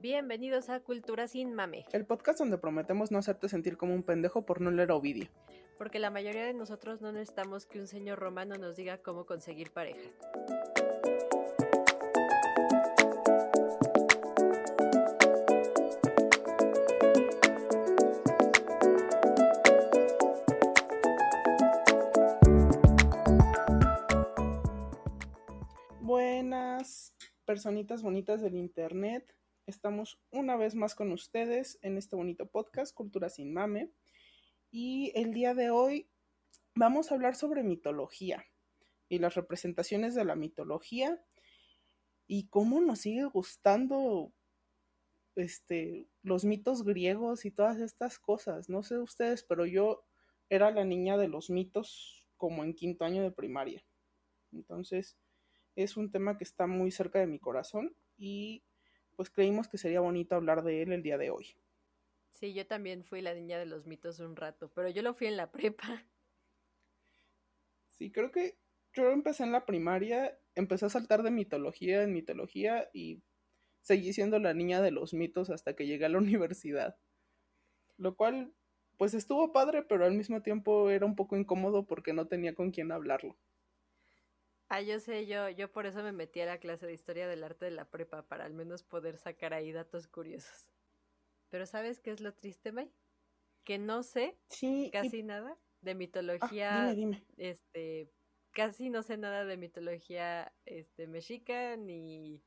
Bienvenidos a Cultura sin Mame. El podcast donde prometemos no hacerte sentir como un pendejo por no leer Ovidio. Porque la mayoría de nosotros no necesitamos que un señor romano nos diga cómo conseguir pareja. Buenas personitas bonitas del internet. Estamos una vez más con ustedes en este bonito podcast, Cultura sin Mame. Y el día de hoy vamos a hablar sobre mitología y las representaciones de la mitología y cómo nos sigue gustando este, los mitos griegos y todas estas cosas. No sé ustedes, pero yo era la niña de los mitos como en quinto año de primaria. Entonces, es un tema que está muy cerca de mi corazón y pues creímos que sería bonito hablar de él el día de hoy. Sí, yo también fui la niña de los mitos un rato, pero yo lo fui en la prepa. Sí, creo que yo empecé en la primaria, empecé a saltar de mitología en mitología y seguí siendo la niña de los mitos hasta que llegué a la universidad. Lo cual, pues estuvo padre, pero al mismo tiempo era un poco incómodo porque no tenía con quién hablarlo. Ah, yo sé, yo, yo por eso me metí a la clase de historia del arte de la prepa, para al menos poder sacar ahí datos curiosos. Pero ¿sabes qué es lo triste, May? Que no sé casi nada de mitología. Ah, dime, dime. Este, casi no sé nada de mitología este, mexica, ni,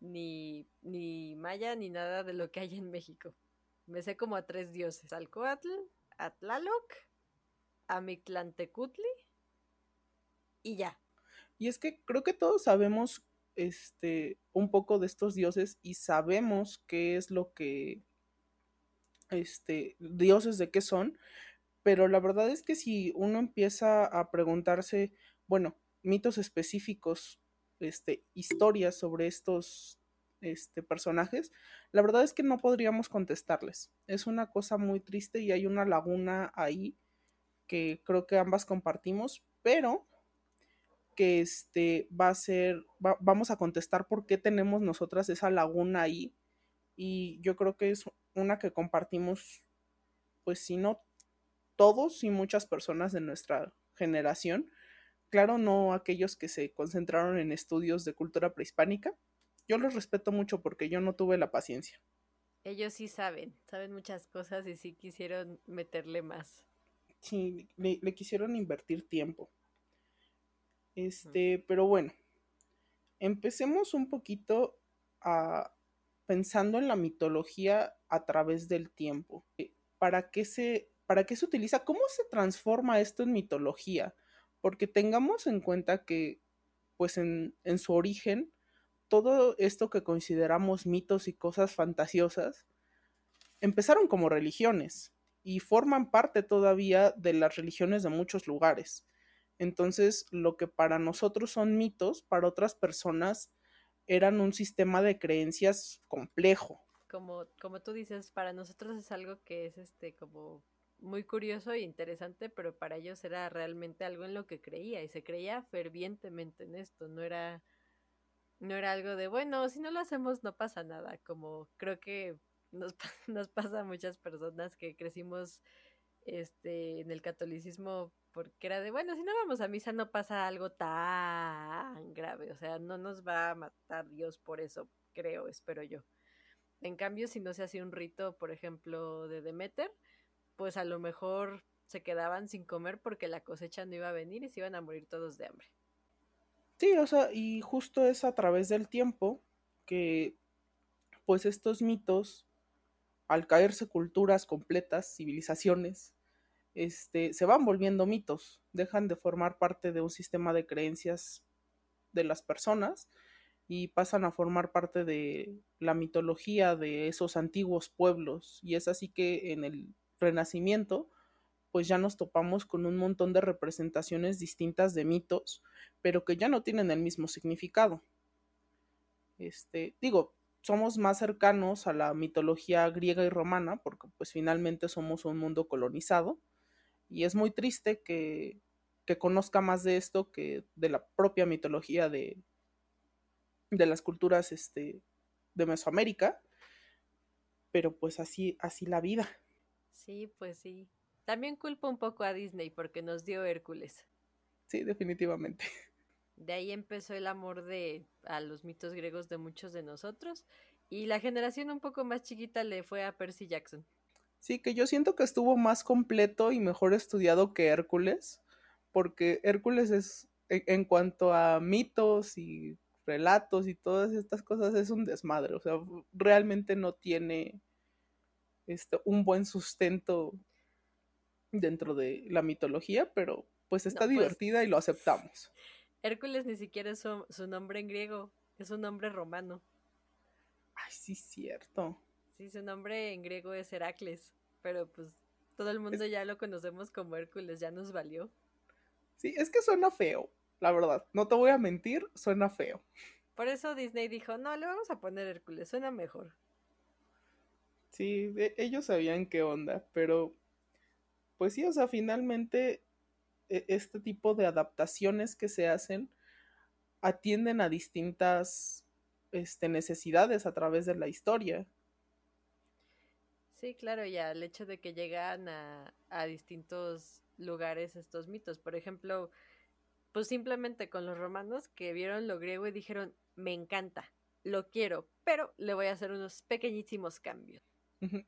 ni, ni maya, ni nada de lo que hay en México. Me sé como a tres dioses: Alcoatl, Atlaloc, Amictlantecutli y ya. Y es que creo que todos sabemos este un poco de estos dioses y sabemos qué es lo que este dioses de qué son, pero la verdad es que si uno empieza a preguntarse, bueno, mitos específicos, este historias sobre estos este, personajes, la verdad es que no podríamos contestarles. Es una cosa muy triste y hay una laguna ahí que creo que ambas compartimos, pero que este va a ser, vamos a contestar por qué tenemos nosotras esa laguna ahí. Y yo creo que es una que compartimos, pues si no todos y muchas personas de nuestra generación. Claro, no aquellos que se concentraron en estudios de cultura prehispánica. Yo los respeto mucho porque yo no tuve la paciencia. Ellos sí saben, saben muchas cosas y sí quisieron meterle más. Sí, le quisieron invertir tiempo. Este, pero bueno, empecemos un poquito a pensando en la mitología a través del tiempo. Eh, ¿Para qué se, para qué se utiliza? ¿Cómo se transforma esto en mitología? Porque tengamos en cuenta que, pues en, en su origen, todo esto que consideramos mitos y cosas fantasiosas empezaron como religiones y forman parte todavía de las religiones de muchos lugares. Entonces, lo que para nosotros son mitos, para otras personas eran un sistema de creencias complejo. Como, como tú dices, para nosotros es algo que es este como muy curioso e interesante, pero para ellos era realmente algo en lo que creía y se creía fervientemente en esto, no era no era algo de, bueno, si no lo hacemos no pasa nada, como creo que nos, nos pasa a muchas personas que crecimos este en el catolicismo porque era de, bueno, si no vamos a misa no pasa algo tan grave, o sea, no nos va a matar Dios por eso, creo, espero yo. En cambio, si no se hacía un rito, por ejemplo, de Demeter, pues a lo mejor se quedaban sin comer porque la cosecha no iba a venir y se iban a morir todos de hambre. Sí, o sea, y justo es a través del tiempo que pues estos mitos, al caerse culturas completas, civilizaciones, este, se van volviendo mitos, dejan de formar parte de un sistema de creencias de las personas y pasan a formar parte de la mitología de esos antiguos pueblos. Y es así que en el Renacimiento, pues ya nos topamos con un montón de representaciones distintas de mitos, pero que ya no tienen el mismo significado. Este, digo, somos más cercanos a la mitología griega y romana, porque pues finalmente somos un mundo colonizado, y es muy triste que, conozca más de esto que de la propia mitología de, de las culturas este, de Mesoamérica. pero pues así, así la vida. Sí, pues sí. También culpo un poco a Disney porque nos dio Hércules. Sí, definitivamente. De ahí empezó el amor de a los mitos griegos de muchos de nosotros y la generación un poco más chiquita le fue a Percy Jackson. Sí, que yo siento que estuvo más completo y mejor estudiado que Hércules, porque Hércules es, e, en cuanto a mitos y relatos y todas estas cosas, es un desmadre, o sea, realmente no tiene este, un buen sustento dentro de la mitología, pero pues está pues divertida y lo aceptamos. Hércules ni siquiera es su, su, nombre en griego, es un nombre romano. Ay, sí, cierto. Sí, su nombre en griego es Heracles, pero pues todo el mundo ya lo conocemos como Hércules, ya nos valió. Sí, es que suena feo, la verdad. No te voy a mentir, suena feo. Por eso Disney dijo, no, le vamos a poner Hércules, suena mejor. Sí, ellos sabían qué onda, pero pues sí, o sea, finalmente e, este tipo de adaptaciones que se hacen atienden a distintas este, necesidades a través de la historia. Sí, claro, ya el hecho de que llegan a, a distintos lugares estos mitos. Por ejemplo, pues simplemente con los romanos que vieron lo griego y dijeron, me encanta, lo quiero, pero le voy a hacer unos pequeñísimos cambios.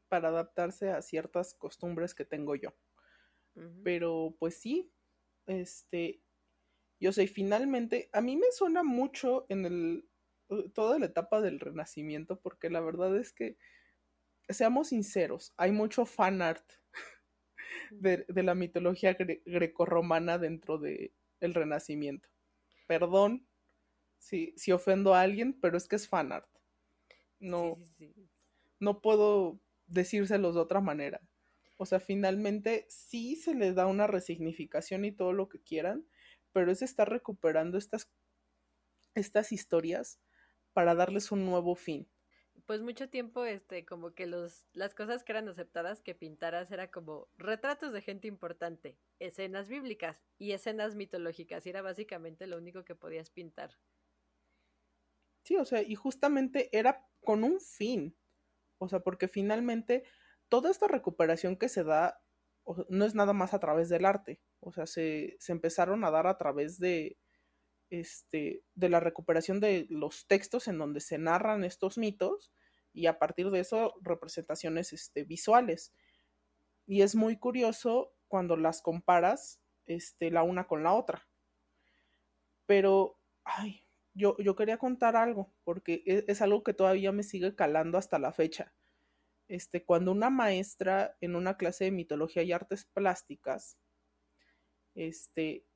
Para adaptarse a ciertas costumbres que tengo yo. Pero pues sí, este, yo sé, finalmente, a mí me suena mucho en el, uh, toda la etapa del renacimiento, porque la verdad es que, seamos sinceros, hay mucho fan art de, la mitología grecorromana dentro del el renacimiento. Perdón si, si ofendo a alguien, pero es que es fan art. No, no puedo decírselos de otra manera. O sea, finalmente sí se le da una resignificación y todo lo que quieran, pero es estar recuperando estas, estas historias para darles un nuevo fin. Pues mucho tiempo, este, como que los, las cosas que eran aceptadas que pintaras era como retratos de gente importante, escenas bíblicas y escenas mitológicas, y era básicamente lo único que podías pintar. Sí, o sea, y justamente era con un fin. O sea, porque finalmente toda esta recuperación que se da no es nada más a través del arte, o sea, se, empezaron a dar a través de, este, de la recuperación de los textos en donde se narran estos mitos y a partir de eso representaciones este, visuales. Y es muy curioso cuando las comparas este, la una con la otra. Pero, ay, yo, yo quería contar algo, porque es, es algo que todavía me sigue calando hasta la fecha este, cuando una maestra en una clase de mitología y artes plásticas, este,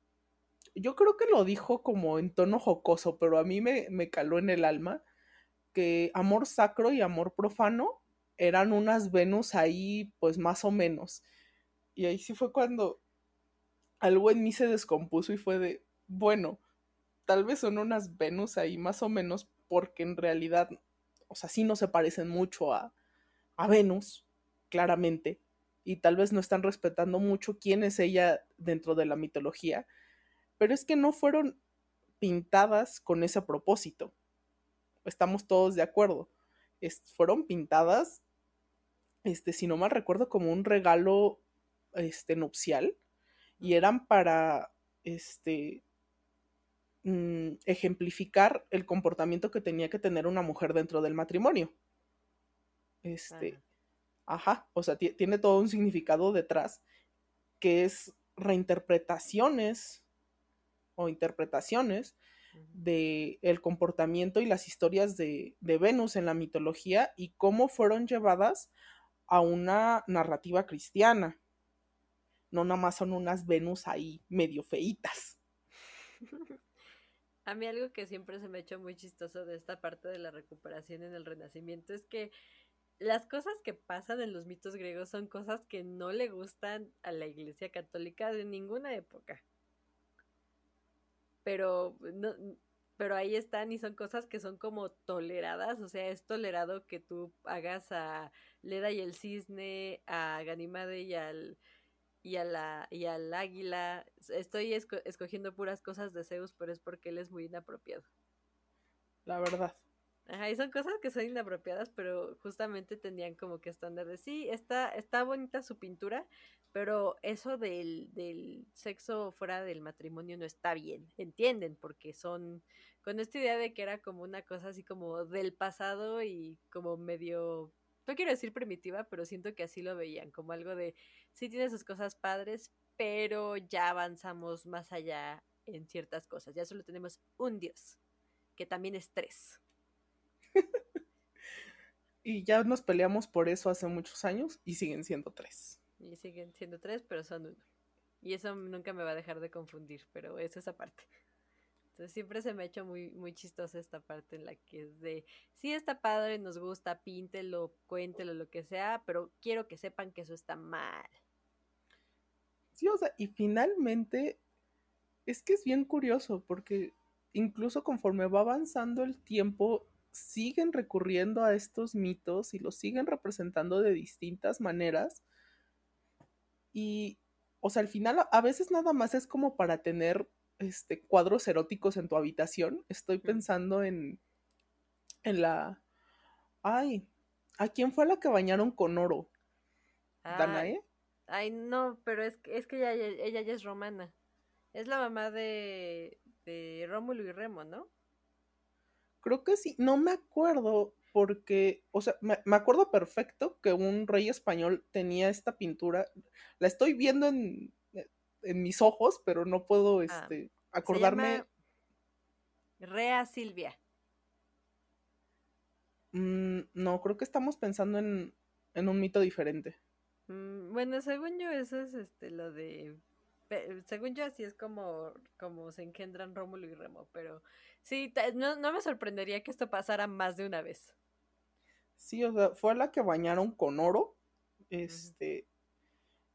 yo creo que lo dijo como en tono jocoso, pero a mí me, me caló en el alma que amor sacro y amor profano eran unas Venus ahí, pues más o menos. Y ahí sí fue cuando algo en mí se descompuso y fue de, bueno, tal vez son unas Venus ahí más o menos, porque en realidad, o sea, sí no se parecen mucho a, a Venus, claramente, y tal vez no están respetando mucho quién es ella dentro de la mitología, pero es que no fueron pintadas con ese propósito. Estamos todos de acuerdo. fueron pintadas, este, si no mal recuerdo, como un regalo este, nupcial y eran para este, mm, ejemplificar el comportamiento que tenía que tener una mujer dentro del matrimonio. Este, ajá, o sea, tiene todo un significado detrás que es reinterpretaciones o interpretaciones de el comportamiento y las historias de, de, Venus en la mitología y cómo fueron llevadas a una narrativa cristiana. No nada más son unas Venus ahí medio feitas. A mí algo que siempre se me ha hecho muy chistoso de esta parte de la recuperación en el Renacimiento es que las cosas que pasan en los mitos griegos son cosas que no le gustan a la Iglesia Católica de ninguna época. Pero no, pero ahí están y son cosas que son como toleradas, o sea, es tolerado que tú hagas a Leda y el cisne, a Ganimade y al y a la y al águila. Estoy escogiendo puras cosas de Zeus, pero es porque él es muy inapropiado. La verdad. Ajá, y son cosas que son inapropiadas, pero justamente tenían como que estándar de sí, está, está bonita su pintura, pero eso del, del sexo fuera del matrimonio no está bien, ¿entienden? Porque son con esta idea de que era como una cosa así como del pasado y como medio, no quiero decir primitiva, pero siento que así lo veían, como algo de, sí tiene sus cosas padres, pero ya avanzamos más allá en ciertas cosas, ya solo tenemos un dios, que también es tres. y ya nos peleamos por eso hace muchos años y siguen siendo tres. Y siguen siendo tres, pero son uno. Y eso nunca me va a dejar de confundir, pero es esa parte. Entonces siempre se me ha hecho muy, muy chistosa esta parte en la que es de, sí está padre, nos gusta, píntelo, cuéntelo, lo que sea, pero quiero que sepan que eso está mal. Sí, o sea, y finalmente es que es bien curioso porque incluso conforme va avanzando el tiempo, siguen recurriendo a estos mitos y los siguen representando de distintas maneras. Y, o sea, al final a veces nada más es como para tener este, cuadros eróticos en tu habitación. Estoy pensando en, en la... Ay, ¿a quién fue la que bañaron con oro? ¿Danae? Ay, no, pero es, es que ella, ella ya es romana. Es la mamá de, de Rómulo y Remo, ¿no? Creo que sí, no me acuerdo porque, o sea, me, acuerdo perfecto que un rey español tenía esta pintura. La estoy viendo en, en mis ojos, pero no puedo ah, este, acordarme. Rea Silvia. Mm, no, creo que estamos pensando en, en un mito diferente. Mm, bueno, según yo, eso es este lo de. Según yo, así es como, como se engendran Rómulo y Remo, pero sí, no, no me sorprendería que esto pasara más de una vez. Sí, o sea, fue la que bañaron con oro. Este.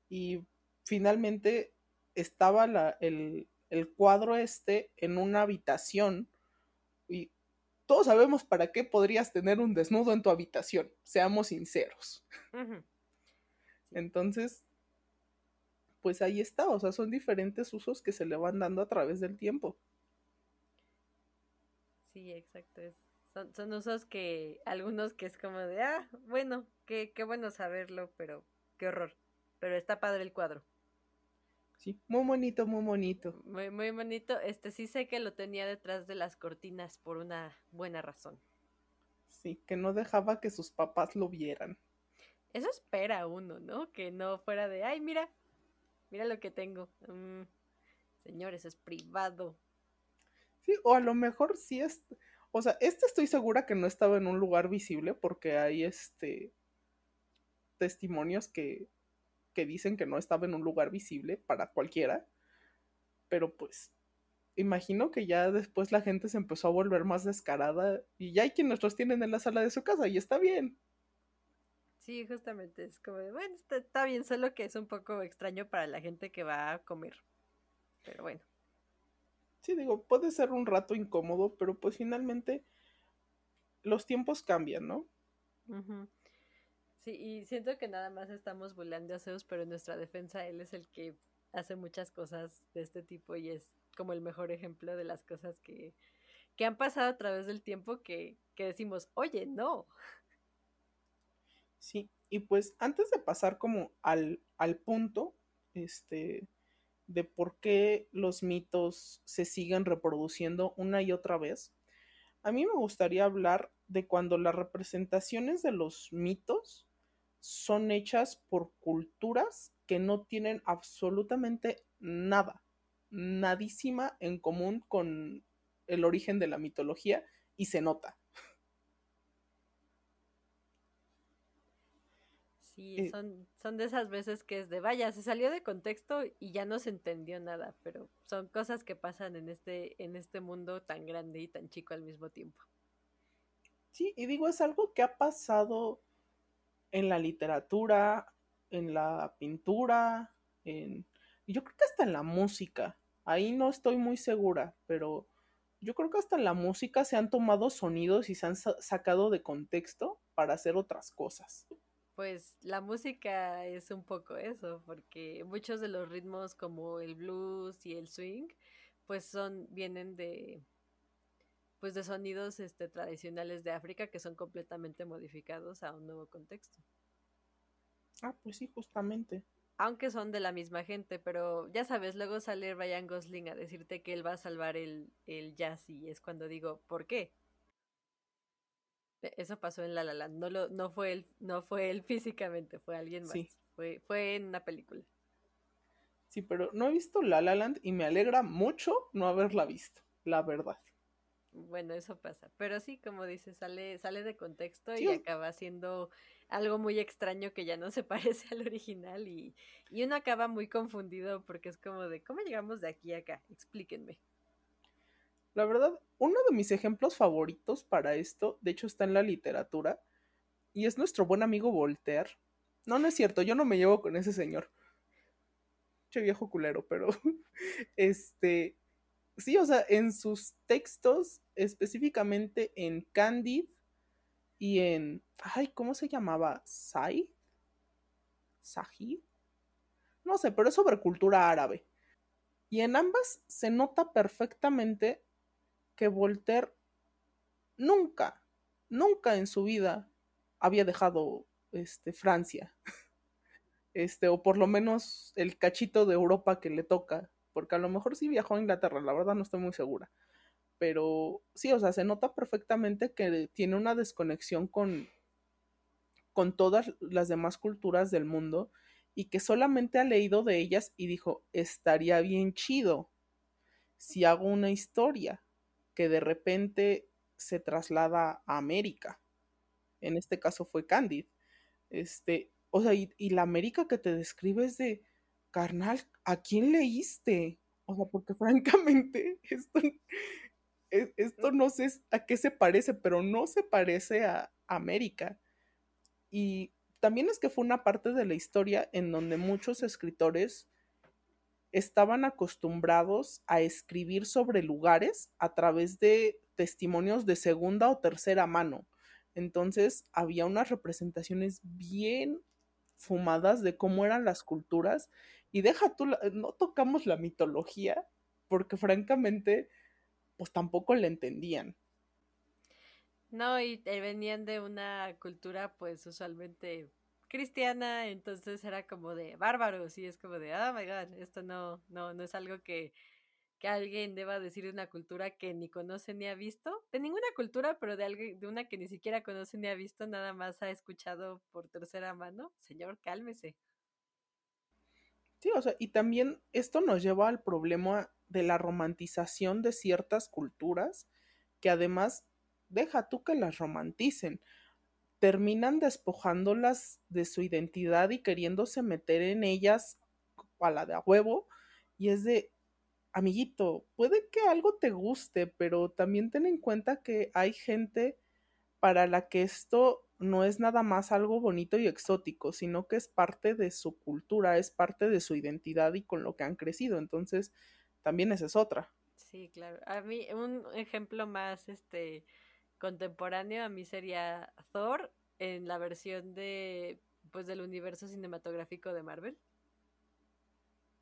Y finalmente estaba la, el, el cuadro este en una habitación. Y todos sabemos para qué podrías tener un desnudo en tu habitación, seamos sinceros. Entonces, pues ahí está, o sea, son diferentes usos que se le van dando a través del tiempo. Sí, exacto. son, son, usos que, algunos que es como de, ah, bueno, qué, qué bueno saberlo, pero qué horror. Pero está padre el cuadro. Sí, muy bonito, muy bonito. Muy, muy bonito. Este sí sé que lo tenía detrás de las cortinas por una buena razón. Sí, que no dejaba que sus papás lo vieran. Eso espera uno, ¿no? Que no fuera de, ay, mira, mira lo que tengo. Mm, señores, es privado. Sí, o a lo mejor sí es, o sea, este estoy segura que no estaba en un lugar visible porque hay este testimonios que que dicen que no estaba en un lugar visible para cualquiera, pero pues imagino que ya después la gente se empezó a volver más descarada y ya hay quienes los tienen en la sala de su casa y está bien. Sí, justamente es como, bueno, está, bien, solo que es un poco extraño para la gente que va a comer. Pero bueno. Sí, digo, puede ser un rato incómodo, pero pues finalmente los tiempos cambian, ¿no? Sí, y siento que nada más estamos bulando a Zeus, pero en nuestra defensa él es el que hace muchas cosas de este tipo y es como el mejor ejemplo de las cosas que, que han pasado a través del tiempo que, que decimos, oye, no. Sí, y pues antes de pasar como al, al punto, este, de por qué los mitos se siguen reproduciendo una y otra vez, a mí me gustaría hablar de cuando las representaciones de los mitos son hechas por culturas que no tienen absolutamente nada, nadísima en común con el origen de la mitología y se nota. Sí, eh, son, son de esas veces que es de, vaya, se salió de contexto y ya no se entendió nada, pero son cosas que pasan en este, en este mundo tan grande y tan chico al mismo tiempo. Sí, y digo, es algo que ha pasado en la literatura, en la pintura, en... Yo creo que hasta en la música. Ahí no estoy muy segura, pero yo creo que hasta en la música se han tomado sonidos y se han sacado de contexto para hacer otras cosas. Pues la música es un poco eso, porque muchos de los ritmos como el blues y el swing, pues son, vienen de, pues de sonidos este, tradicionales de África que son completamente modificados a un nuevo contexto. Ah, pues sí, justamente. Aunque son de la misma gente, pero ya sabes, luego sale Ryan Gosling a decirte que él va a salvar el, el jazz y es cuando digo, ¿por qué? E, eso pasó en La La Land, no, lo, no, fue, él, no fue él físicamente, fue alguien más, fue, fue en una película. Sí, pero no he visto La La Land y me alegra mucho no haberla visto, la verdad. Bueno, eso pasa. Pero sí, como dices, sale, sale de contexto y acaba siendo algo muy extraño que ya no se parece al original y, y uno acaba muy confundido porque es como de, ¿cómo llegamos de aquí a acá? Explíquenme. La verdad, uno de mis ejemplos favoritos para esto, de hecho está en la literatura, y es nuestro buen amigo Voltaire. No, no es cierto, yo no me llevo con ese señor. Che viejo culero, pero este, sí, o sea, en sus textos, específicamente en Candid y en, ay, ¿cómo se llamaba? ¿Sai? ¿Sahi? No sé, pero es sobre cultura árabe. Y en ambas se nota perfectamente que Voltaire nunca, nunca en su vida había dejado este, Francia. Este, o por lo menos el cachito de Europa que le toca porque a lo mejor sí viajó a Inglaterra, la verdad no estoy muy segura. Pero sí, o sea, se nota perfectamente que tiene una desconexión con, con todas las demás culturas del mundo y que solamente ha leído de ellas y dijo, estaría bien chido si hago una historia que de repente se traslada a América. En este caso fue Candid. Este, o sea, y, y la América que te describes de, carnal, ¿a quién leíste? O sea, porque francamente, esto, e, esto no sé a qué se parece, pero no se parece a América. Y también es que fue una parte de la historia en donde muchos escritores estaban acostumbrados a escribir sobre lugares a través de testimonios de segunda o tercera mano. Entonces había unas representaciones bien fumadas de cómo eran las culturas y deja tú, no tocamos la mitología porque francamente, pues tampoco la entendían. No, y venían de una cultura pues usualmente cristiana, entonces era como de bárbaros y es como de, oh my god, esto no, no, no es algo que, que alguien deba decir de una cultura que ni conoce ni ha visto, de ninguna cultura, pero de alguien, de una que ni siquiera conoce ni ha visto, nada más ha escuchado por tercera mano. Señor, cálmese. Sí, o sea, y también esto nos lleva al problema de la romantización de ciertas culturas que además, deja tú que las romanticen, terminan despojándolas de su identidad y queriéndose meter en ellas a la de a huevo, y es de, amiguito, puede que algo te guste, pero también ten en cuenta que hay gente para la que esto no es nada más algo bonito y exótico, sino que es parte de su cultura, es parte de su identidad y con lo que han crecido. Entonces, también esa es otra. Sí, claro. A mí, un ejemplo más este contemporáneo a mí sería Thor en la versión de pues del universo cinematográfico de Marvel.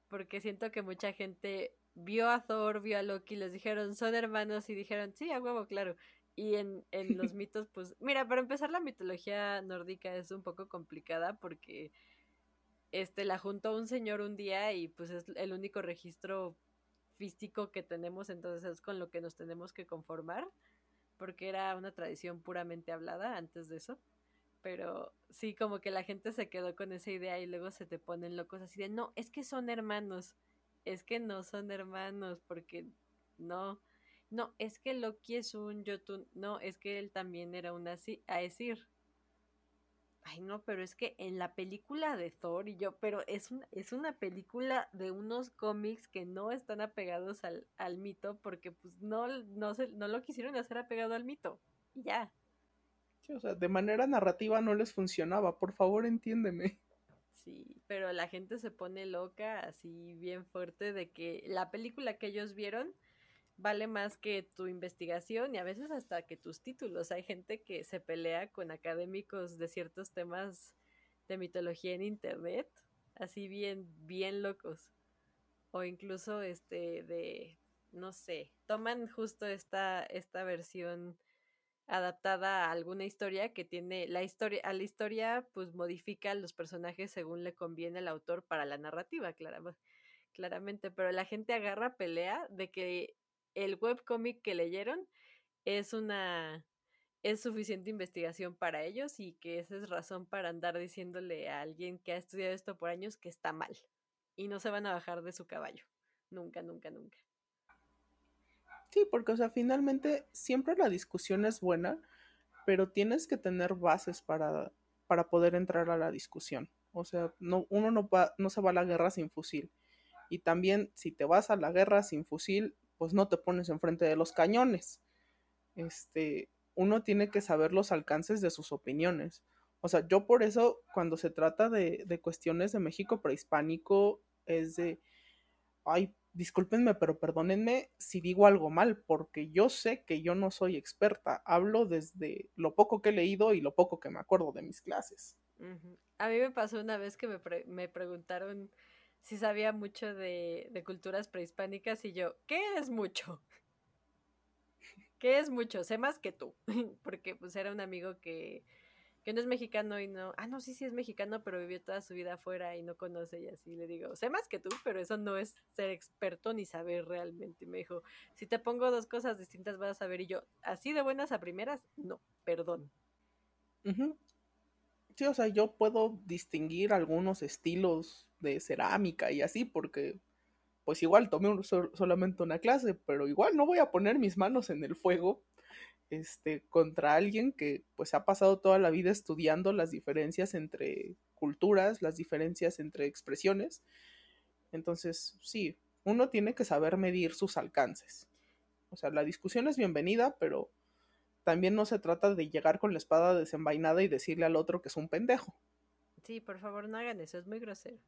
Porque siento que mucha gente vio a Thor, vio a Loki, les dijeron, son hermanos y dijeron, sí, a huevo, claro. Y en, en los mitos, pues, mira, para empezar la mitología nórdica es un poco complicada porque este la juntó un señor un día y pues es el único registro físico que tenemos, entonces es con lo que nos tenemos que conformar, porque era una tradición puramente hablada antes de eso. Pero sí, como que la gente se quedó con esa idea y luego se te ponen locos así de, no, es que son hermanos, es que no son hermanos, porque no, no, es que Loki es un Jotun, no, es que él también era un Aesir. Ay, no, pero es que en la película de Thor y yo, pero es, un, es una película de unos cómics que no están apegados al, al mito porque pues no, no, se, no lo quisieron hacer apegado al mito. Y ya. Sí, o sea, de manera narrativa no les funcionaba, por favor entiéndeme. Sí, pero la gente se pone loca así bien fuerte de que la película que ellos vieron vale más que tu investigación y a veces hasta que tus títulos. Hay gente que se pelea con académicos de ciertos temas de mitología en internet, así bien, bien locos. O incluso este de no sé, toman justo esta, esta versión adaptada a alguna historia que tiene la historia, a la historia pues modifica los personajes según le conviene al autor para la narrativa, claramente, pero la gente agarra pelea de que el webcómic que leyeron es una es suficiente investigación para ellos y que esa es razón para andar diciéndole a alguien que ha estudiado esto por años que está mal y no se van a bajar de su caballo. Nunca, nunca, nunca. Sí, porque, o sea, finalmente siempre la discusión es buena, pero tienes que tener bases para, para poder entrar a la discusión. O sea, no, uno no, va, no se va a la guerra sin fusil. Y también, si te vas a la guerra sin fusil, pues no te pones enfrente de los cañones. Este, uno tiene que saber los alcances de sus opiniones. O sea, yo por eso, cuando se trata de, de cuestiones de México prehispánico, es de, ay, discúlpenme, pero perdónenme si digo algo mal, porque yo sé que yo no soy experta. Hablo desde lo poco que he leído y lo poco que me acuerdo de mis clases. A mí me pasó una vez que me, me preguntaron si sabía mucho de, de, culturas prehispánicas y yo, ¿qué es mucho? ¿Qué es mucho? Sé más que tú, porque pues era un amigo que que no es mexicano y no, ah, no, sí, sí es mexicano, pero vivió toda su vida afuera y no conoce y así le digo, sé más que tú, pero eso no es ser experto ni saber realmente. Me dijo, si te pongo dos cosas distintas vas a saber y yo, así de buenas a primeras, no, perdón. Sí, o sea, yo puedo distinguir algunos estilos de cerámica y así porque pues igual tomé solamente una clase, pero igual no voy a poner mis manos en el fuego este, contra alguien que pues ha pasado toda la vida estudiando las diferencias entre culturas, las diferencias entre expresiones. Entonces, sí, uno tiene que saber medir sus alcances. O sea, la discusión es bienvenida, pero también no se trata de llegar con la espada desenvainada y decirle al otro que es un pendejo. Sí, por favor, no hagan eso, es muy grosero.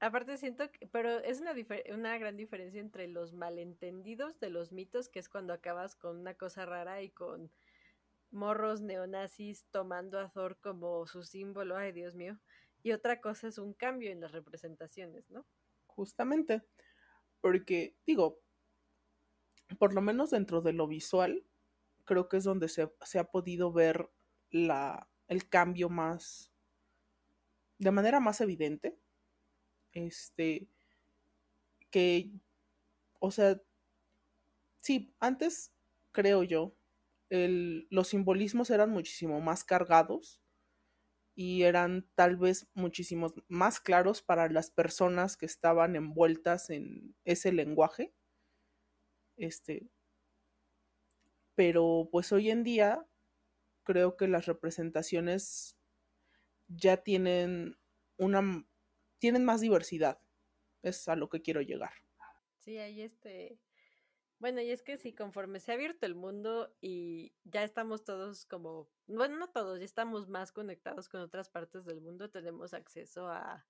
Aparte siento que, pero es una, gran diferencia entre los malentendidos de los mitos, que es cuando acabas con una cosa rara y con morros neonazis tomando a Thor como su símbolo, ay Dios mío, y otra cosa es un cambio en las representaciones, ¿no? Justamente, porque digo, por lo menos dentro de lo visual, creo que es donde se, se ha podido ver el cambio más, de manera más evidente este, que, o sea, sí, antes creo yo, el, los simbolismos eran muchísimo más cargados y eran tal vez muchísimos más claros para las personas que estaban envueltas en ese lenguaje. Este, pero pues hoy en día creo que las representaciones ya tienen una tienen más diversidad. Es a lo que quiero llegar. Sí, ahí este. Bueno, y es que si conforme se ha abierto el mundo y ya estamos todos como, bueno, no todos, ya estamos más conectados con otras partes del mundo, tenemos acceso a,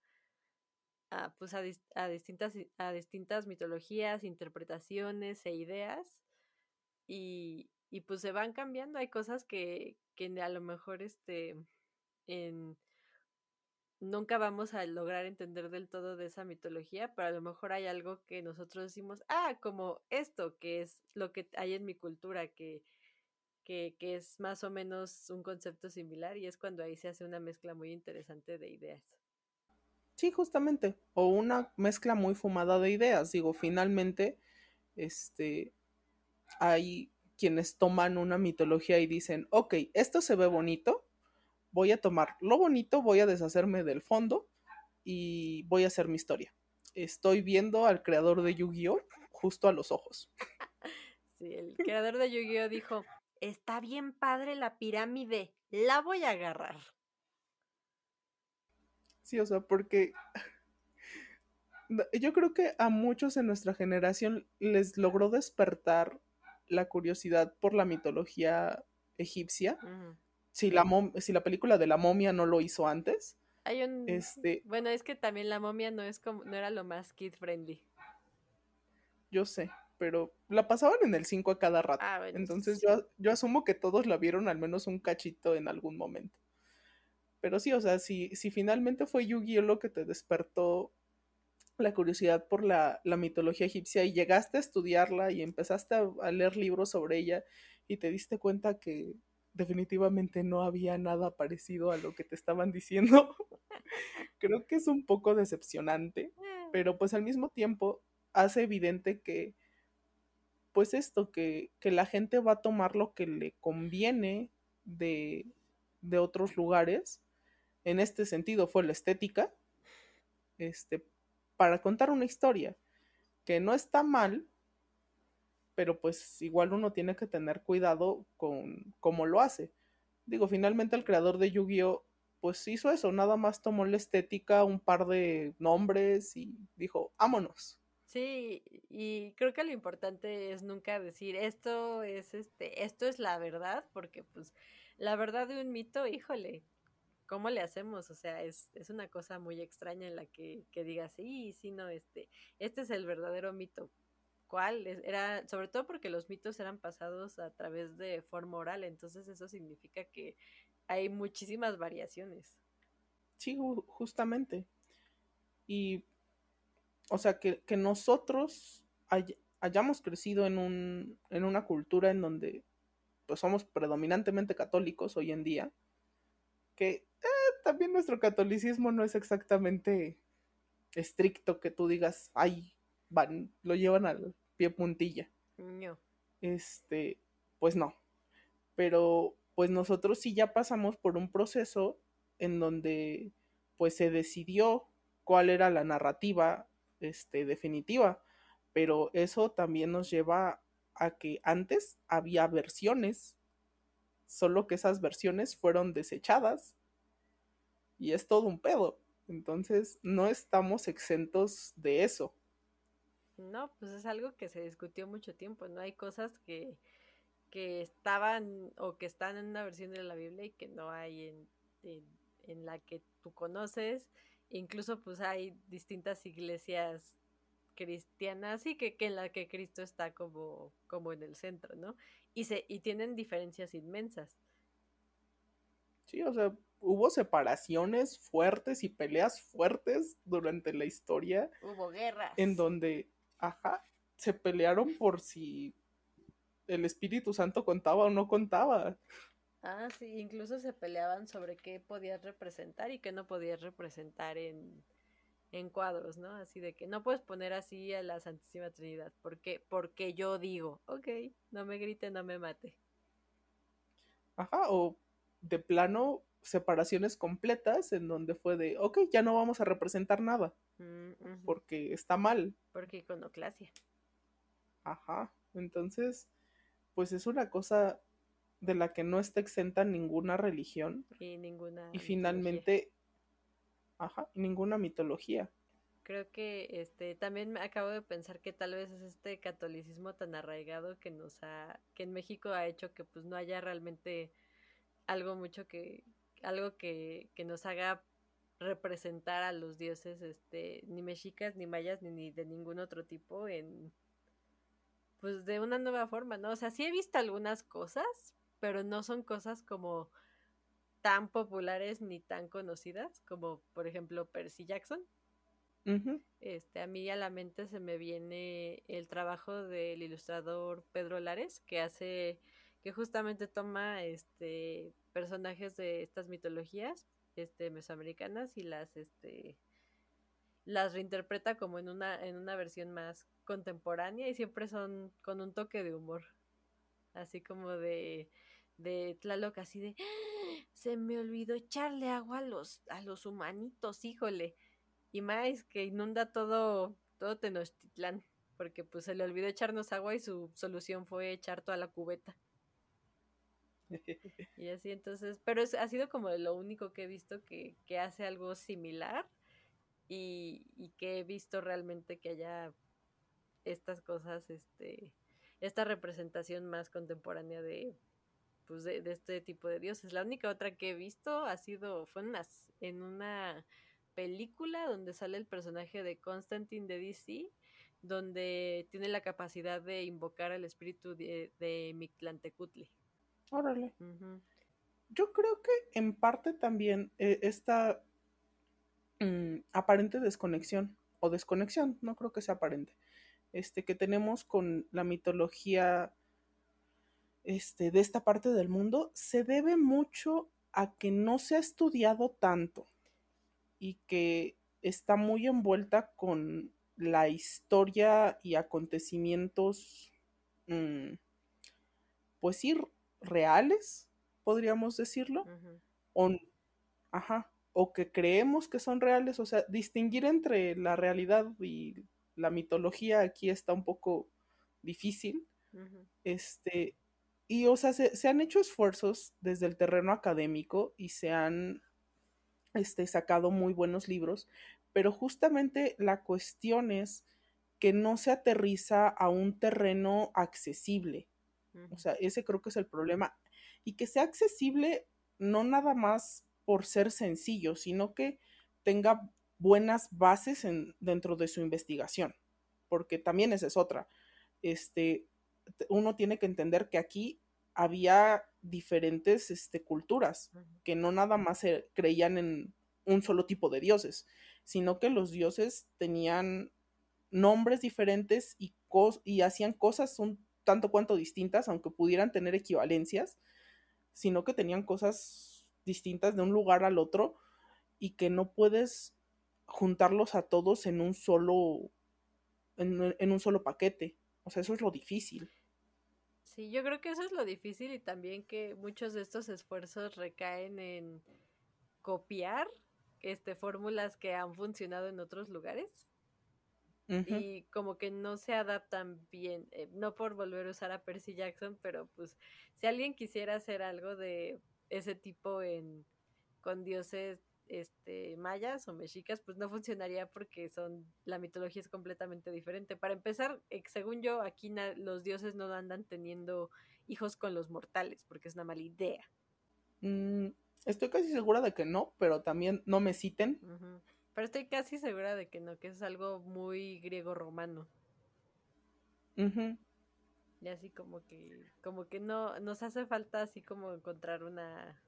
a pues a, a, distintas, a distintas mitologías, interpretaciones e ideas y, y pues se van cambiando, hay cosas que, que a lo mejor este en nunca vamos a lograr entender del todo de esa mitología, pero a lo mejor hay algo que nosotros decimos, ah, como esto, que es lo que hay en mi cultura, que, que, que es más o menos un concepto similar y es cuando ahí se hace una mezcla muy interesante de ideas. Sí, justamente, o una mezcla muy fumada de ideas. Digo, finalmente, este, hay quienes toman una mitología y dicen, ok, esto se ve bonito, voy a tomar lo bonito, voy a deshacerme del fondo y voy a hacer mi historia. Estoy viendo al creador de Yu-Gi-Oh justo a los ojos. Sí, el creador de Yu-Gi-Oh dijo, está bien padre la pirámide, la voy a agarrar. Sí, o sea, porque yo creo que a muchos en nuestra generación les logró despertar la curiosidad por la mitología egipcia si la, si la película de la momia no lo hizo antes. Hay un... Este... Bueno, es que también la momia no, es como, no era lo más kid friendly. Yo sé, pero la pasaban en el 5 a cada rato. Ah, Entonces yo, yo asumo que todos la vieron al menos un cachito en algún momento. Pero sí, o sea, si, si finalmente fue Yu-Gi-Oh lo que te despertó la curiosidad por la, la, mitología egipcia y llegaste a estudiarla y empezaste a, a, leer libros sobre ella y te diste cuenta que definitivamente no había nada parecido a lo que te estaban diciendo, creo que es un poco decepcionante, pero pues al mismo tiempo hace evidente que pues esto, que, que la gente va a tomar lo que le conviene de, de otros lugares. En este sentido fue la estética, este, para contar una historia que no está mal, pero pues igual uno tiene que tener cuidado con cómo lo hace. Digo, finalmente el creador de Yu-Gi-Oh! pues hizo eso, nada más tomó la estética, un par de nombres y dijo, vámonos. Sí, y creo que lo importante es nunca decir esto es este, esto es la verdad, porque pues la verdad de un mito, híjole, ¿cómo le hacemos? O sea, es, es una cosa muy extraña en la que, que digas, sí, sí, no, este, este es el verdadero mito. ¿Cuál? Era, sobre todo porque los mitos eran pasados a través de forma oral, entonces eso significa que hay muchísimas variaciones. Sí, justamente. Y o sea, que, que nosotros hay, hayamos crecido en, un, en una cultura en donde pues somos predominantemente católicos hoy en día, que eh, también nuestro catolicismo no es exactamente estricto que tú digas, ay, van, lo llevan al pie puntilla. No. Este, pues no. Pero pues nosotros sí ya pasamos por un proceso en donde pues se decidió cuál era la narrativa este, definitiva, pero eso también nos lleva a que antes había versiones, solo que esas versiones fueron desechadas y es todo un pedo. Entonces no estamos exentos de eso. No, pues es algo que se discutió mucho tiempo, ¿no? Hay cosas que, que estaban o que están en una versión de la Biblia y que no hay en, en, en la que tú conoces incluso pues hay distintas iglesias cristianas y que, que, en la que Cristo está como, como en el centro, ¿no? Y, se, y tienen diferencias inmensas. Sí, o sea, hubo separaciones fuertes y peleas fuertes durante la historia. Hubo guerras. En donde, ajá, se pelearon por si el Espíritu Santo contaba o no contaba. Ah, sí, incluso se peleaban sobre qué podías representar y qué no podías representar en, en cuadros, ¿no? Así de que no puedes poner así a la Santísima Trinidad, porque porque yo digo, ok, no me grite, no me mate. Ajá, o de plano separaciones completas en donde fue de, ok, ya no vamos a representar nada, porque está mal. Porque iconoclasia. Ajá, entonces, pues es una cosa de la que no está exenta ninguna religión. Y ninguna. Y finalmente, ajá, ninguna mitología. Creo que este también me acabo de pensar que tal vez es este catolicismo tan arraigado que nos ha, que en México ha hecho que pues no haya realmente algo mucho que, algo que, que nos haga representar a los dioses, este, ni mexicas, ni mayas, ni, ni de ningún otro tipo en, pues de una nueva forma, ¿no? O sea, sí he visto algunas cosas, pero no son cosas como tan populares ni tan conocidas como por ejemplo Percy Jackson. Este, a mí a la mente se me viene el trabajo del ilustrador Pedro Lares, que hace, que justamente toma este personajes de estas mitologías, este, mesoamericanas, y las, este, las reinterpreta como en una, en una versión más contemporánea, y siempre son con un toque de humor. Así como de de Tlaloc así de ¡Ah! se me olvidó echarle agua a los a los humanitos, híjole. Y más que inunda todo todo Tenochtitlán, porque pues se le olvidó echarnos agua y su solución fue echar toda la cubeta. y así entonces, pero es, ha sido como lo único que he visto que, que hace algo similar y, y que he visto realmente que haya estas cosas, este, esta representación más contemporánea de, pues de, este tipo de dioses. La única otra que he visto ha sido, fue en una, en una película donde sale el personaje de Constantine de DC, donde tiene la capacidad de invocar al espíritu de, de Mictlantecutli. Órale. Yo creo que en parte también eh, esta mm, aparente desconexión o desconexión, no creo que sea aparente, este, que tenemos con la mitología este, de esta parte del mundo, se debe mucho a que no se ha estudiado tanto y que está muy envuelta con la historia y acontecimientos, mm, pues sí, reales, podríamos decirlo, o, ajá, o que creemos que son reales, o sea, distinguir entre la realidad y la mitología aquí está un poco difícil. Este, y o sea, se, han hecho esfuerzos desde el terreno académico y se han este, sacado muy buenos libros, pero justamente la cuestión es que no se aterriza a un terreno accesible. O sea, ese creo que es el problema. Y que sea accesible no nada más por ser sencillo, sino que tenga buenas bases en, dentro de su investigación, porque también esa es otra. Este, uno tiene que entender que aquí había diferentes este, culturas, que no nada más creían en un solo tipo de dioses, sino que los dioses tenían nombres diferentes y, y hacían cosas un tanto cuanto distintas, aunque pudieran tener equivalencias, sino que tenían cosas distintas de un lugar al otro y que no puedes juntarlos a todos en un solo en, un solo paquete. O sea, eso es lo difícil. Sí, yo creo que eso es lo difícil y también que muchos de estos esfuerzos recaen en copiar este fórmulas que han funcionado en otros lugares y como que no se adaptan bien, eh, no por volver a usar a Percy Jackson, pero pues si alguien quisiera hacer algo de ese tipo en con dioses este mayas o mexicas pues no funcionaría porque son la mitología es completamente diferente. Para empezar eh, según yo aquí los dioses no andan teniendo hijos con los mortales porque es una mala idea. Mm, estoy casi segura de que no pero también no me citen pero estoy casi segura de que no que es algo muy griego romano. Y así como que, como que no, nos hace falta así como encontrar una,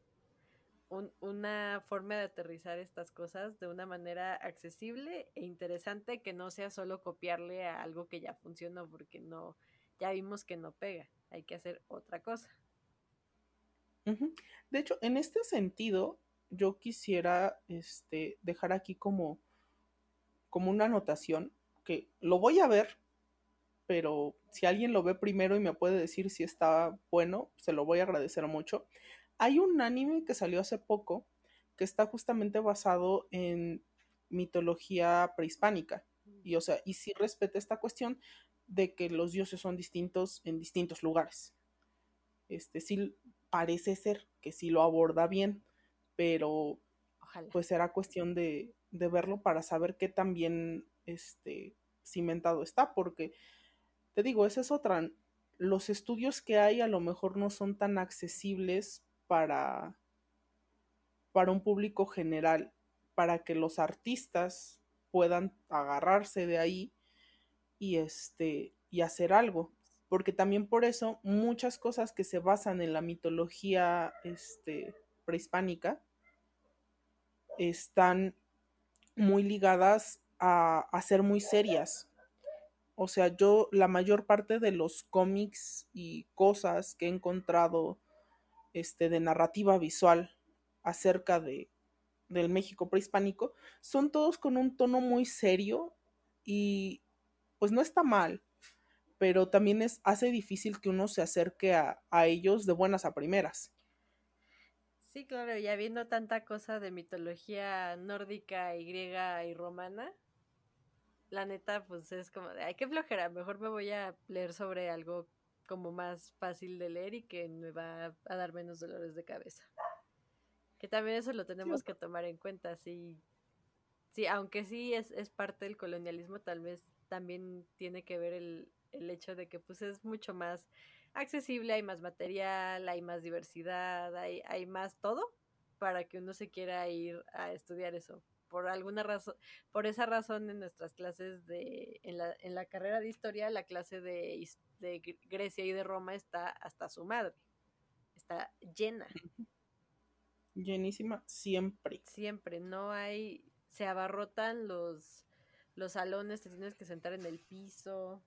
una forma de aterrizar estas cosas de una manera accesible e interesante que no sea solo copiarle a algo que ya funcionó porque no, ya vimos que no pega, hay que hacer otra cosa. De hecho, en este sentido, yo quisiera este, dejar aquí como, como una anotación que lo voy a ver pero si alguien lo ve primero y me puede decir si está bueno, se lo voy a agradecer mucho. Hay un anime que salió hace poco que está justamente basado en mitología prehispánica. Y o sea, y sí respeta esta cuestión de que los dioses son distintos en distintos lugares. Este sí parece ser que sí lo aborda bien, pero pues será cuestión de, de verlo para saber qué tan bien este, cimentado está, porque te digo, esa es otra. Los estudios que hay a lo mejor no son tan accesibles para, para un público general, para que los artistas puedan agarrarse de ahí y este y hacer algo porque también por eso muchas cosas que se basan en la mitología este, prehispánica están muy ligadas a, a, ser muy serias o sea, yo la mayor parte de los cómics y cosas que he encontrado este, de narrativa visual acerca de, del México prehispánico son todos con un tono muy serio y pues no está mal, pero también es, hace difícil que uno se acerque a, a ellos de buenas a primeras. Sí, claro, y habiendo tanta cosa de mitología nórdica y griega y romana, la neta, pues es como de, ay, qué flojera, mejor me voy a leer sobre algo como más fácil de leer y que me va a dar menos dolores de cabeza. Que también eso lo tenemos que tomar en cuenta, sí, sí aunque sí es, es parte del colonialismo, tal vez también tiene que ver el, el hecho de que pues es mucho más accesible, hay más material, hay más diversidad, hay, hay más todo para que uno se quiera ir a estudiar eso por alguna razón, por esa razón en nuestras clases de, en la, en la carrera de historia, la clase de, de Grecia y de Roma está hasta su madre, está llena. Llenísima siempre. Siempre, no hay, se abarrotan los, los salones te tienes que sentar en el piso.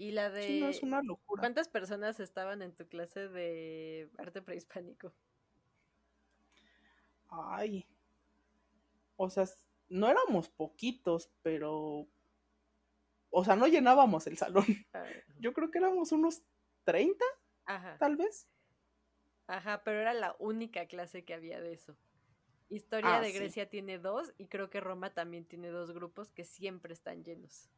Y la de... Sí, no, es una locura. ¿Cuántas personas estaban en tu clase de arte prehispánico? Ay. O sea, no éramos poquitos, pero... O sea, no llenábamos el salón. Yo creo que éramos unos 30, Ajá. tal vez. Ajá, pero era la única clase que había de eso. Historia Ah, de sí. Grecia tiene dos y creo que Roma también tiene dos grupos que siempre están llenos.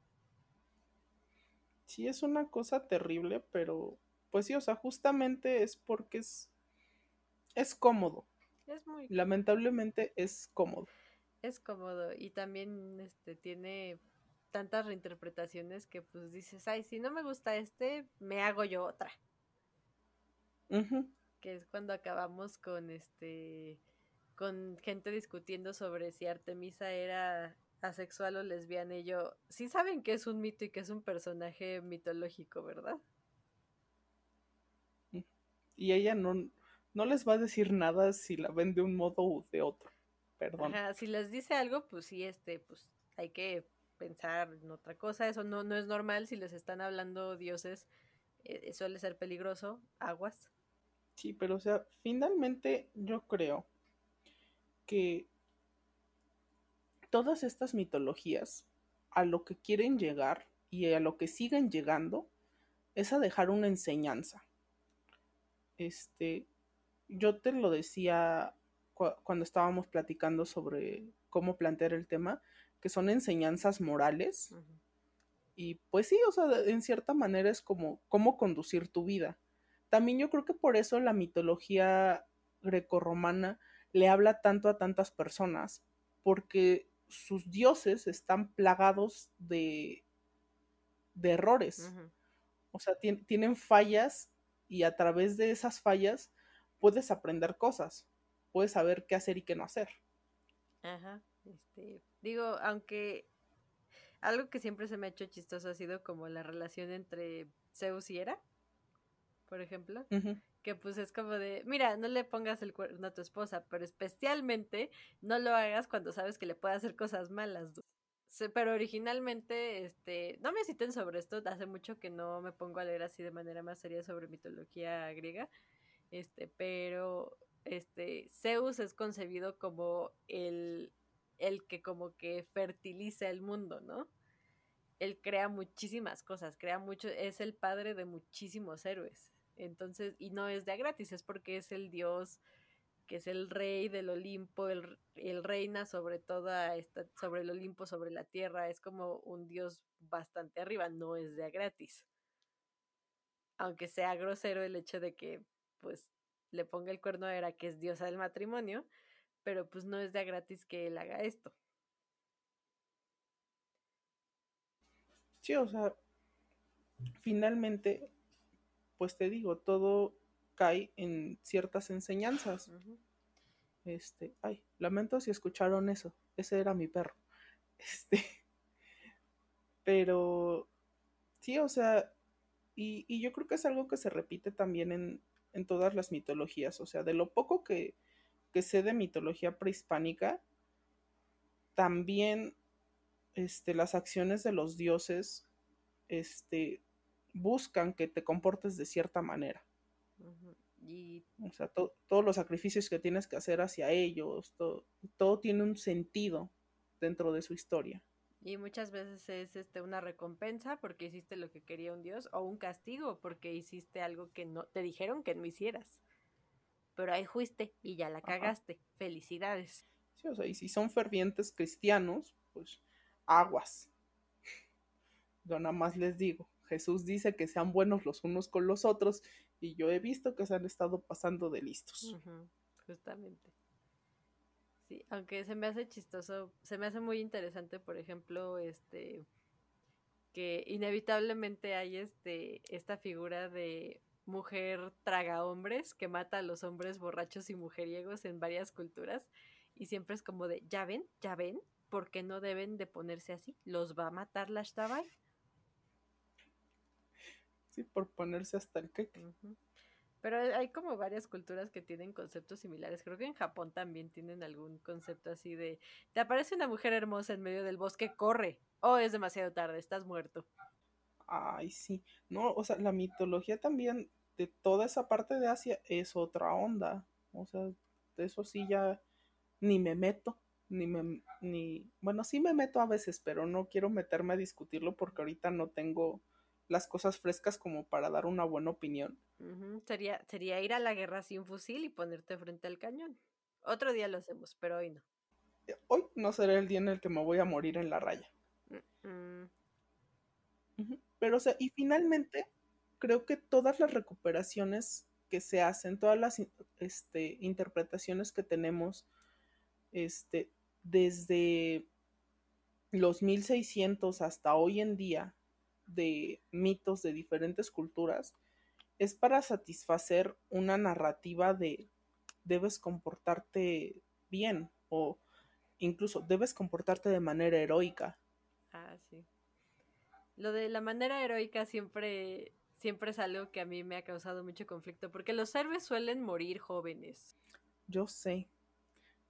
Sí, es una cosa terrible, pero pues sí, o sea, justamente es porque es, es cómodo. Es muy Lamentablemente es cómodo. es cómodo y también este tiene tantas reinterpretaciones que pues dices, ay, si no me gusta este, me hago yo otra. Que es cuando acabamos con este con gente discutiendo sobre si Artemisa era asexual o lesbiana y yo, sí saben que es un mito y que es un personaje mitológico, ¿verdad? Y ella no, no les va a decir nada si la ven de un modo u de otro. Perdón. Ajá, si les dice algo, pues sí, este, pues hay que pensar en otra cosa. Eso no, no es normal. Si les están hablando dioses, eh, suele ser peligroso. Aguas. Sí, pero o sea, finalmente yo creo que todas estas mitologías a lo que quieren llegar y a lo que siguen llegando es a dejar una enseñanza. Este, yo te lo decía cu- cuando estábamos platicando sobre cómo plantear el tema, que son enseñanzas morales y pues sí, o sea, en cierta manera es como cómo conducir tu vida. También yo creo que por eso la mitología grecorromana le habla tanto a tantas personas, porque sus dioses están plagados de, de errores. O sea, tien- tienen fallas y a través de esas fallas puedes aprender cosas, puedes saber qué hacer y qué no hacer. Ajá. Este, digo, aunque algo que siempre se me ha hecho chistoso ha sido como la relación entre Zeus y Hera, por ejemplo. Que pues es como de, mira, no le pongas el cuerno a tu esposa, pero especialmente no lo hagas cuando sabes que le puede hacer cosas malas. pero originalmente, este, no me citen sobre esto, hace mucho que no me pongo a leer así de manera más seria sobre mitología griega, este, pero, este, Zeus es concebido como el, el que como que fertiliza el mundo, ¿no? Él crea muchísimas cosas, crea mucho, es el padre de muchísimos héroes. Entonces, y no es de a gratis, es porque es el dios que es el rey del Olimpo, el, el reina sobre toda esta, sobre el Olimpo, sobre la tierra, es como un dios bastante arriba, no es de a gratis. Aunque sea grosero el hecho de que, pues, le ponga el cuerno a Hera, que es diosa del matrimonio, pero pues no es de a gratis que él haga esto. Sí, o sea, finalmente, pues te digo, todo cae en ciertas enseñanzas. Este, ay, lamento si escucharon eso. Ese era mi perro. Este, pero sí, o sea, y, y yo creo que es algo que se repite también en, en todas las mitologías. O sea, de lo poco que, que sé de mitología prehispánica, también este, las acciones de los dioses este, buscan que te comportes de cierta manera. Y O sea, to- todos los sacrificios que tienes que hacer hacia ellos, to- todo tiene un sentido dentro de su historia. Y muchas veces es este una recompensa porque hiciste lo que quería un dios o un castigo porque hiciste algo que no te dijeron que no hicieras. Pero ahí fuiste y ya la Ajá. cagaste. Felicidades. Sí, o sea, y si son fervientes cristianos, pues aguas. Yo nada más les digo, Jesús dice que sean buenos los unos con los otros y yo he visto que se han estado pasando de listos. Justamente. Sí, aunque se me hace chistoso, se me hace muy interesante, por ejemplo, este que inevitablemente hay este esta figura de mujer traga hombres que mata a los hombres borrachos y mujeriegos en varias culturas y siempre es como de, ya ven, ya ven, ¿por qué no deben de ponerse así? ¿Los va a matar la Shtabai? Sí, por ponerse hasta el queque. Pero hay como varias culturas que tienen conceptos similares. Creo que en Japón también tienen algún concepto así de, te aparece una mujer hermosa en medio del bosque, corre. Oh, es demasiado tarde, estás muerto. Ay, sí. No, o sea, la mitología también de toda esa parte de Asia es otra onda. O sea, de eso sí ya ni me meto, ni me, ni, bueno, sí me meto a veces, pero no quiero meterme a discutirlo porque ahorita no tengo las cosas frescas como para dar una buena opinión. sería, sería ir a la guerra sin fusil y ponerte frente al cañón. Otro día lo hacemos, pero hoy no. Hoy no será el día en el que me voy a morir en la raya. Pero, o sea, y finalmente, creo que todas las recuperaciones que se hacen, todas las este, interpretaciones que tenemos, este, desde los 1600 hasta hoy en día, de mitos de diferentes culturas, es para satisfacer una narrativa de debes comportarte bien o incluso debes comportarte de manera heroica. Ah, sí. Lo de la manera heroica siempre, siempre es algo que a mí me ha causado mucho conflicto, porque los héroes suelen morir jóvenes. Yo sé,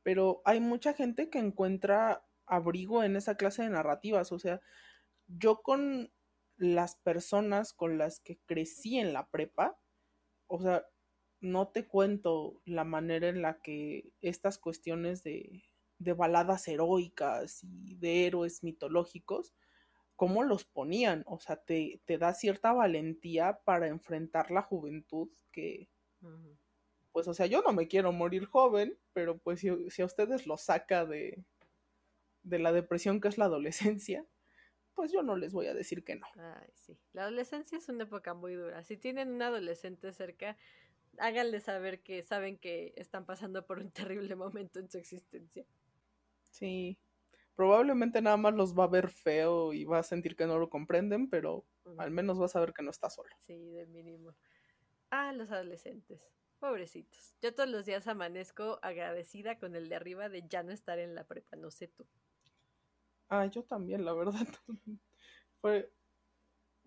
pero hay mucha gente que encuentra abrigo en esa clase de narrativas, o sea, yo con las personas con las que crecí en la prepa, o sea, no te cuento la manera en la que estas cuestiones de, de baladas heroicas y de héroes mitológicos, cómo los ponían, o sea, te, te da cierta valentía para enfrentar la juventud que, pues, o sea, yo no me quiero morir joven, pero pues si, si a ustedes lo saca de, de la depresión que es la adolescencia, pues yo no les voy a decir que no. Ay, sí. La adolescencia es una época muy dura. Si tienen un adolescente cerca, háganle saber que saben que están pasando por un terrible momento en su existencia. Sí. Probablemente nada más los va a ver feo y va a sentir que no lo comprenden, pero al menos va a saber que no está solo. Sí, de mínimo. Ah, los adolescentes. Pobrecitos. Yo todos los días amanezco agradecida con el de arriba de ya no estar en la prepa, no sé tú. Ah, yo también, la verdad. fue,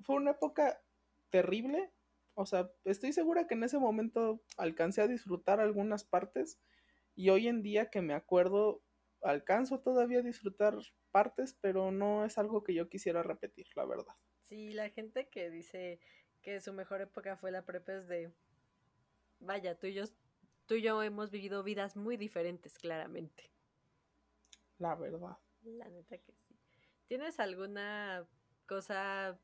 fue una época terrible. O sea, estoy segura que en ese momento alcancé a disfrutar algunas partes y hoy en día que me acuerdo, alcanzo todavía a disfrutar partes, pero no es algo que yo quisiera repetir, la verdad. Sí, la gente que dice que su mejor época fue la prepa es de, vaya, tú y yo, tú y yo hemos vivido vidas muy diferentes, claramente. La verdad. La neta que sí. ¿Tienes alguna cosa,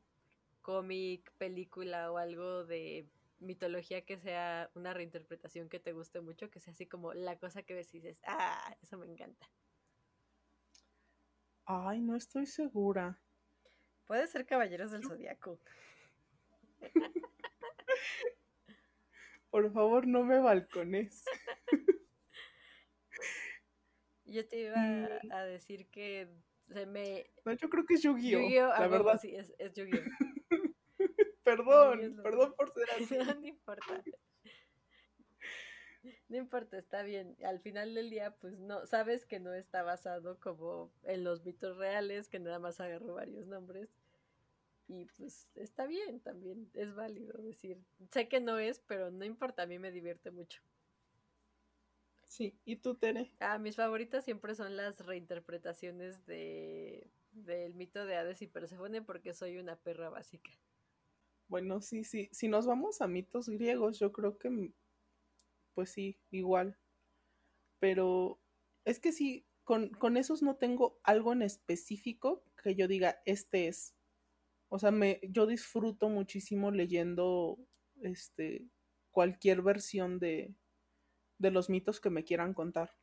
cómic, película o algo de mitología que sea una reinterpretación que te guste mucho, que sea así como la cosa que ves y dices, ah, eso me encanta? Ay, no estoy segura. Puede ser Caballeros del Zodiaco. Por favor, no me balcones. Yo te iba mm. a decir que se me... No, yo creo que es Yu-Gi-Oh! la verdad. Sí, es, es Yu-Gi-Oh! perdón, perdón por ser así. no, importa. No importa, está bien. Al final del día, pues no, sabes que no está basado como en los mitos reales, que nada más agarró varios nombres. Y pues está bien también, es válido decir. Sé que no es, pero no importa, a mí me divierte mucho. Sí, ¿y tú, Tere? Ah, mis favoritas siempre son las reinterpretaciones de del mito de Hades y Perséfone porque soy una perra básica. Bueno, sí, sí. Si nos vamos a mitos griegos, yo creo que, pues sí, igual. Pero es que sí, con, con esos no tengo algo en específico que yo diga, este es. O sea, me, yo disfruto muchísimo leyendo este cualquier versión de, de los mitos que me quieran contar.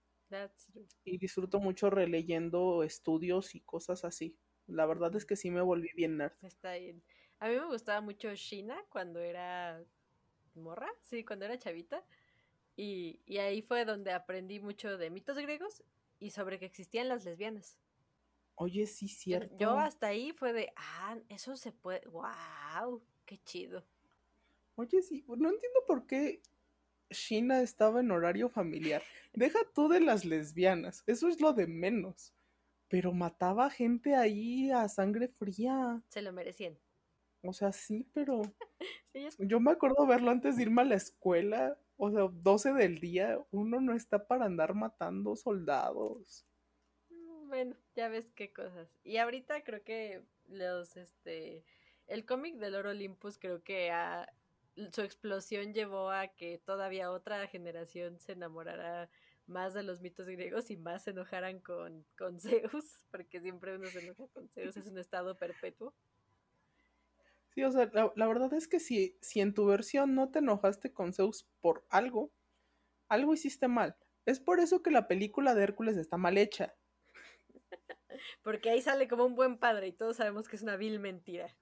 Y disfruto mucho releyendo estudios y cosas así. La verdad es que sí me volví bien nerd. Está bien. A mí me gustaba mucho Shina cuando era morra, sí, cuando era chavita. Y, y ahí fue donde aprendí mucho de mitos griegos y sobre que existían las lesbianas. Oye, sí, cierto. Yo hasta ahí fue de, ah, eso se puede, wow, qué chido. Oye, sí, no entiendo por qué Shina estaba en horario familiar. Deja tú de las lesbianas, eso es lo de menos. Pero mataba gente ahí a sangre fría. Se lo merecían. O sea, sí, pero yo me acuerdo verlo antes de irme a la escuela. O sea, 12 del día, uno no está para andar matando soldados. Mm, bueno, ya ves qué cosas. Y ahorita creo que los, este, el cómic de Lord Olympus creo que su explosión llevó a que todavía otra generación se enamorara más de los mitos griegos y más se enojaran con, con Zeus, porque siempre uno se enoja con Zeus, es un estado perpetuo. Sí, o sea, la, verdad es que si, si en tu versión no te enojaste con Zeus por algo, algo hiciste mal. Es por eso que la película de Hércules está mal hecha. Porque ahí sale como un buen padre y todos sabemos que es una vil mentira.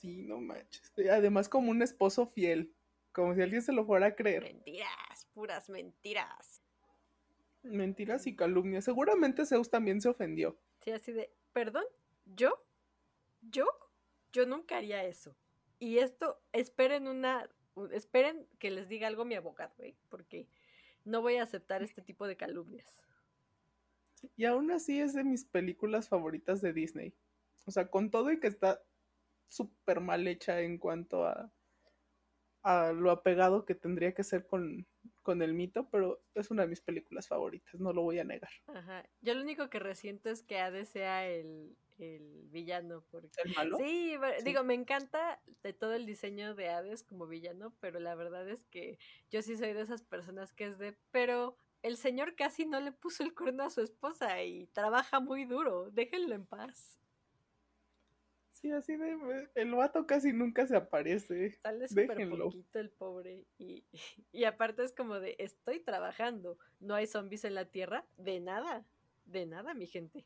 Sí, no manches. Además como un esposo fiel, como si alguien se lo fuera a creer. Mentiras, puras mentiras. Mentiras y calumnias. Seguramente Zeus también se ofendió. Sí, así de, perdón, yo, yo, yo nunca haría eso. Y esto, esperen una, esperen que les diga algo mi abogado, ¿eh? porque no voy a aceptar este tipo de calumnias. Y aún así es de mis películas favoritas de Disney. O sea, con todo y que está súper mal hecha en cuanto a, a lo apegado que tendría que ser con, con el mito, pero es una de mis películas favoritas, no lo voy a negar. Ajá. Yo lo único que resiento es que Hades sea el, villano. Porque... ¿El malo? Sí, digo, me encanta de todo el diseño de Hades como villano, pero la verdad es que yo sí soy de esas personas que es de, pero el señor casi no le puso el cuerno a su esposa y trabaja muy duro, déjenlo en paz. Sí, así de. El vato casi nunca se aparece. Sale súper poquito el pobre. Y, y aparte es como de: estoy trabajando. No hay zombies en la tierra. De nada. De nada, mi gente.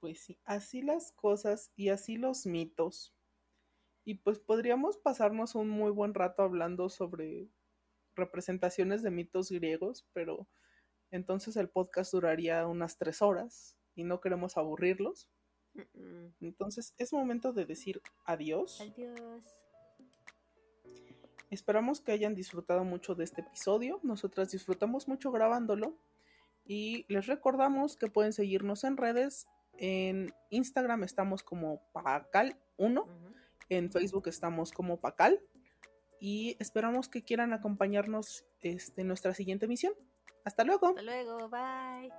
Pues sí, así las cosas y así los mitos. Y pues podríamos pasarnos un muy buen rato hablando sobre representaciones de mitos griegos, pero entonces el podcast duraría unas tres horas y no queremos aburrirlos. Entonces es momento de decir adiós. Adiós. Esperamos que hayan disfrutado mucho de este episodio. Nosotras disfrutamos mucho grabándolo. Y les recordamos que pueden seguirnos en redes. En Instagram estamos como Pacal1. En Facebook estamos como Pacal. Y esperamos que quieran acompañarnos este, en nuestra siguiente emisión. Hasta luego. Hasta luego. Bye.